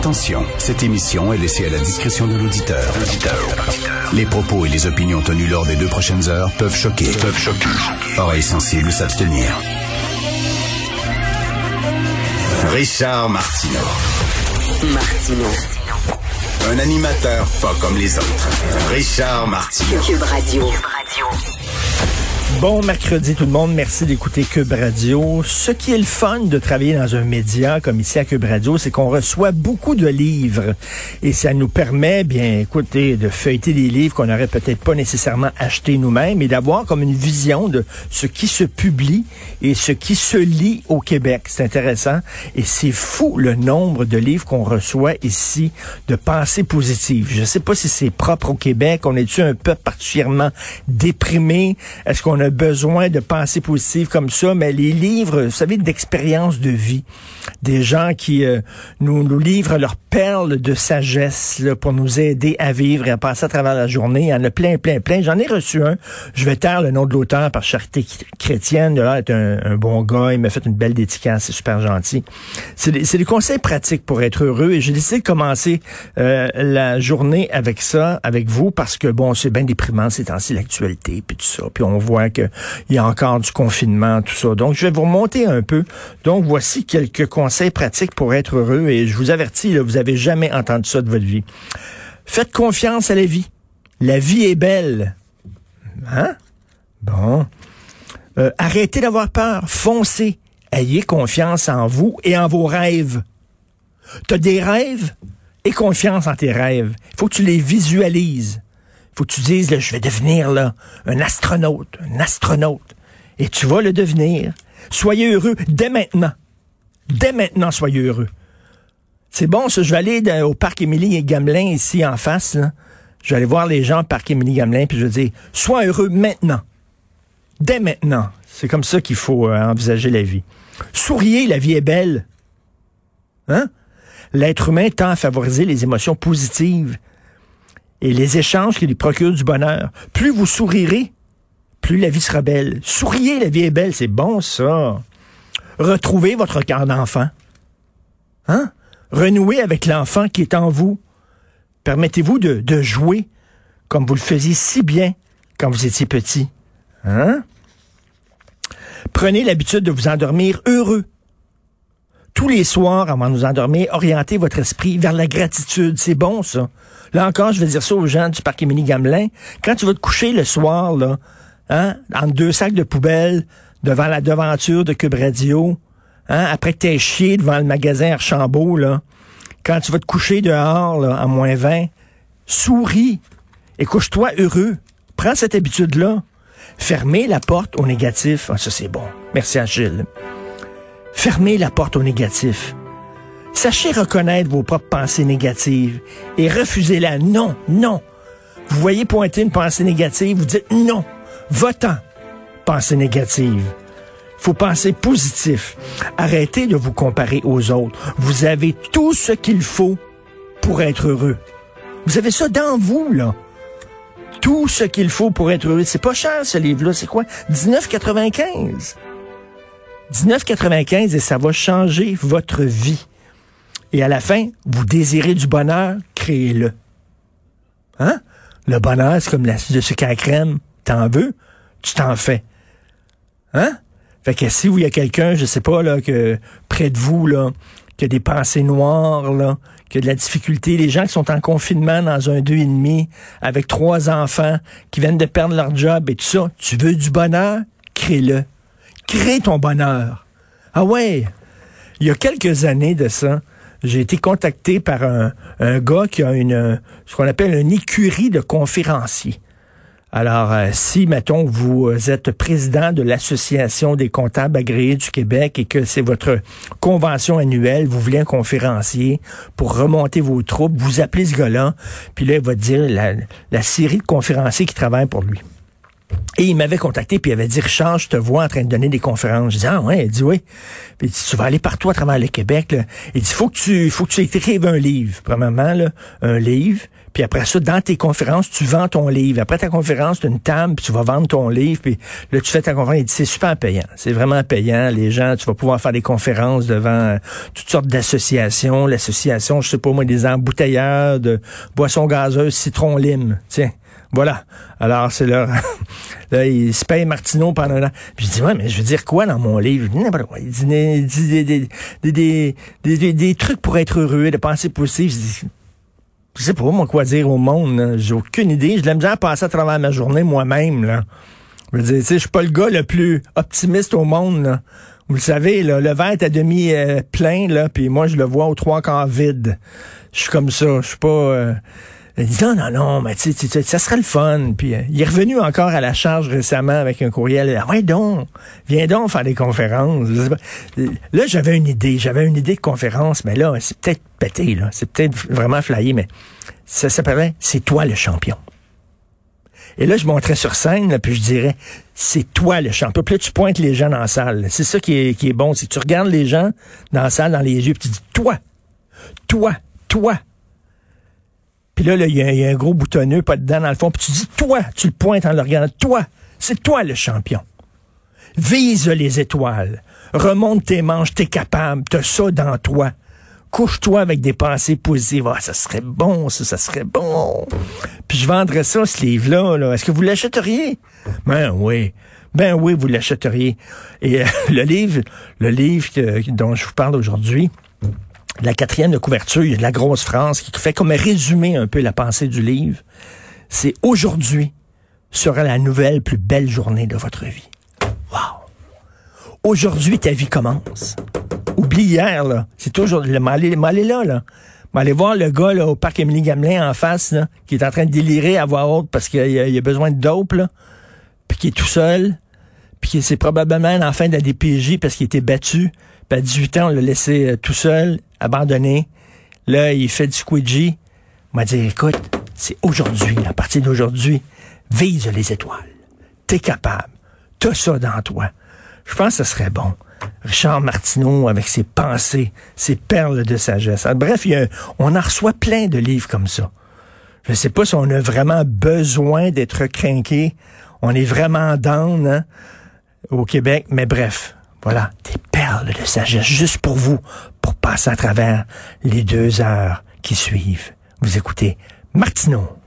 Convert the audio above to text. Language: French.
Attention, cette émission est laissée à la discrétion de l'auditeur. Les propos et les opinions tenues lors des deux prochaines heures peuvent choquer. Peuvent choquer. Oreilles sensibles s'abstenir. Richard Martineau. Martino. Un animateur pas comme les autres. Richard Martineau. Cube Radio. Bon mercredi tout le monde, merci d'écouter Cube Radio. Ce qui est le fun de travailler dans un média comme ici à Cube Radio, c'est qu'on reçoit beaucoup de livres et ça nous permet, bien écoutez, de feuilleter des livres qu'on n'aurait peut-être pas nécessairement achetés nous-mêmes et d'avoir comme une vision de ce qui se publie et ce qui se lit au Québec. C'est intéressant et c'est fou le nombre de livres qu'on reçoit ici de pensées positives. Je sais pas si c'est propre au Québec, on est-tu un peuple particulièrement déprimé, est-ce qu'on a besoin de pensées positives comme ça, mais les livres, vous savez, d'expérience de vie, des gens qui euh, nous, livrent leurs perles de sagesse pour nous aider à vivre et à passer à travers la journée. Il y en a plein, plein, plein. J'en ai reçu un. Je vais taire le nom de l'auteur par charité chrétienne. Là, est un, bon gars. Il m'a fait une belle dédicace. C'est super gentil. C'est des, des, conseils pratiques pour être heureux. Et j'ai décidé de commencer euh, la journée avec ça, avec vous, parce que, bon, c'est bien déprimant ces temps-ci, l'actualité, puis tout ça. Puis on voit que il y a encore du confinement, tout ça. Donc, je vais vous remonter un peu. Donc, voici quelques conseils pratiques pour être heureux. Et je vous avertis, vous avez jamais entendu ça de votre vie. Faites confiance à la vie. La vie est belle. Hein? Bon. Euh, arrêtez d'avoir peur. Foncez. Ayez confiance en vous et en vos rêves. Tu as des rêves? Aie confiance en tes rêves. Il faut que tu les visualises faut que tu dises, je vais devenir un astronaute, un astronaute. Et tu vas le devenir. Soyez heureux dès maintenant. Dès maintenant, soyez heureux. C'est bon, ça. Je vais aller au parc Émilie et Gamelin, ici en face. Je vais aller voir les gens au parc Émilie Gamelin, puis je vais dire, sois heureux maintenant. Dès maintenant. C'est comme ça qu'il faut euh, envisager la vie. Souriez, la vie est belle. Hein? L'être humain tend à favoriser les émotions positives et les échanges qui lui procurent du bonheur. Plus vous sourirez, plus la vie sera belle. Souriez, la vie est belle, c'est bon ça. Retrouvez votre cœur d'enfant. Hein? Renouez avec l'enfant qui est en vous. Permettez-vous de, jouer comme vous le faisiez si bien quand vous étiez petit. Hein? Prenez l'habitude de vous endormir heureux. Tous les soirs, avant de nous endormir, orientez votre esprit vers la gratitude. C'est bon, ça. Là encore, je vais dire ça aux gens du parc Émilie Gamelin. Quand tu vas te coucher le soir, là, hein, entre deux sacs de poubelle, devant la devanture de Cube Radio, hein, après que chié devant le magasin Archambault, là, quand tu vas te coucher dehors, là, à moins 20, souris et couche-toi heureux. Prends cette habitude-là. Fermez la porte au négatif. Ah, ça, c'est bon. Merci, Achille. Fermez la porte au négatif. Sachez reconnaître vos propres pensées négatives et refusez-la. Non, non. Vous voyez pointer une pensée négative, vous dites non. Votant, pensée négative. Faut penser positif. Arrêtez de vous comparer aux autres. Vous avez tout ce qu'il faut pour être heureux. Vous avez ça dans vous, là. Tout ce qu'il faut pour être heureux. C'est pas cher, ce livre-là. C'est quoi? 19,95. 19,95 et ça va changer votre vie. Et à la fin, vous désirez du bonheur, créez-le. Hein? Le bonheur, c'est comme la de sucre à crème. T'en veux? Tu t'en fais. Hein? Fait que si il y a quelqu'un, je sais pas, là, que près de vous, là, qui a des pensées noires, là, qui a de la difficulté, les gens qui sont en confinement dans un deux et demi, avec trois enfants, qui viennent de perdre leur job et tout ça, tu veux du bonheur? Crée-le. Crée ton bonheur. Ah ouais. Il y a quelques années de ça, j'ai été contacté par un, un, gars qui a une ce qu'on appelle une écurie de conférenciers. Alors, euh, si, mettons, vous êtes président de l'Association des comptables agréés du Québec et que c'est votre convention annuelle, vous voulez un conférencier pour remonter vos troupes, vous appelez ce gars-là, puis là, il va dire la, série de conférenciers qui travaillent pour lui. Et il m'avait contacté, puis il avait dit, Richard, je te vois en train de donner des conférences. Je dis, ah ouais, il dit oui. Puis il dit, tu vas aller partout à travers le Québec. Il dit, faut que tu faut que tu écrives un livre, premièrement, là, un livre. Puis après ça, dans tes conférences, tu vends ton livre. Après ta conférence, tu as une table, puis tu vas vendre ton livre. Puis là, tu fais ta conférence. C'est super payant. C'est vraiment payant. Les gens, tu vas pouvoir faire des conférences devant euh, toutes sortes d'associations. L'association, je sais pas moi, des embouteilleurs de boissons gazeuses, citron, lime. Tiens. Voilà. Alors, c'est leur... là, il se paye Martineau pendant un an. Puis je dis, ouais, mais je veux dire quoi dans mon livre? Il dit, des, des, des, trucs pour être heureux, de penser positif. Je sais pas, moi, quoi dire au monde. J'ai aucune idée. Je l'aime bien passer à travers ma journée moi-même. Là. Je veux dire, tu sais, je suis pas le gars le plus optimiste au monde. Là. Vous le savez, là, le verre est à demi euh, plein, là, puis moi, je le vois aux trois quarts vide. Je suis comme ça. Je suis pas... Euh, il dit non, non, non, mais tu sais, ça serait le fun. Puis euh, il est revenu encore à la charge récemment avec un courriel. Ah ouais donc, viens donc faire des conférences. Là, j'avais une idée, j'avais une idée de conférence, mais là, c'est peut-être pété, là. C'est peut-être vraiment flyé, mais ça s'appellerait C'est toi le champion. Et là, je monterais sur scène, puis je dirais, c'est toi le champion. Puis là, tu pointes les gens dans la salle. C'est ça qui est, qui est bon. C'est que tu regardes les gens dans la salle, dans les yeux, puis tu dis, toi, toi, toi, puis là, il y, a un gros boutonneux, pas dedans dans le fond. Puis tu dis, toi, tu le pointes en le regardant. Toi, c'est toi le champion. Vise les étoiles. Remonte tes manches, t'es capable. T'as ça dans toi. Couche-toi avec des pensées positives. Ah, ça serait bon, ça, ça serait bon. Puis je vendrais ça, ce livre-là. -là, Est-ce que vous l'achèteriez? Ben oui. Ben oui, vous l'achèteriez. Et euh, le livre, le livre dont je vous parle aujourd'hui, la quatrième de couverture, il y a de la grosse France qui fait comme résumer un peu la pensée du livre. C'est aujourd'hui sera la nouvelle plus belle journée de votre vie. Wow! Aujourd'hui, ta vie commence. Oublie hier, là. C'est toujours, le mal est là, là. aller voir le gars, là, au parc Émilie Gamelin en face, là, qui est en train de délirer à voix haute parce qu'il a, a, besoin de dope, là. Puis qui est tout seul. Puis c'est probablement en fin de la DPJ parce qu'il était battu. Puis à 18 ans, on l'a laissé euh, tout seul abandonné. Là, il fait du squidgy. Il m'a dit, écoute, c'est aujourd'hui, à partir d'aujourd'hui, vise les étoiles. T'es capable. T'as ça dans toi. Je pense que ce serait bon. Richard Martineau avec ses pensées, ses perles de sagesse. Ah, bref, on en reçoit plein de livres comme ça. Je ne sais pas si on a vraiment besoin d'être craqué. On est vraiment down hein, au Québec, mais bref, voilà, perles de sagesse juste pour vous, pour passer à travers les deux heures qui suivent. Vous écoutez Martineau.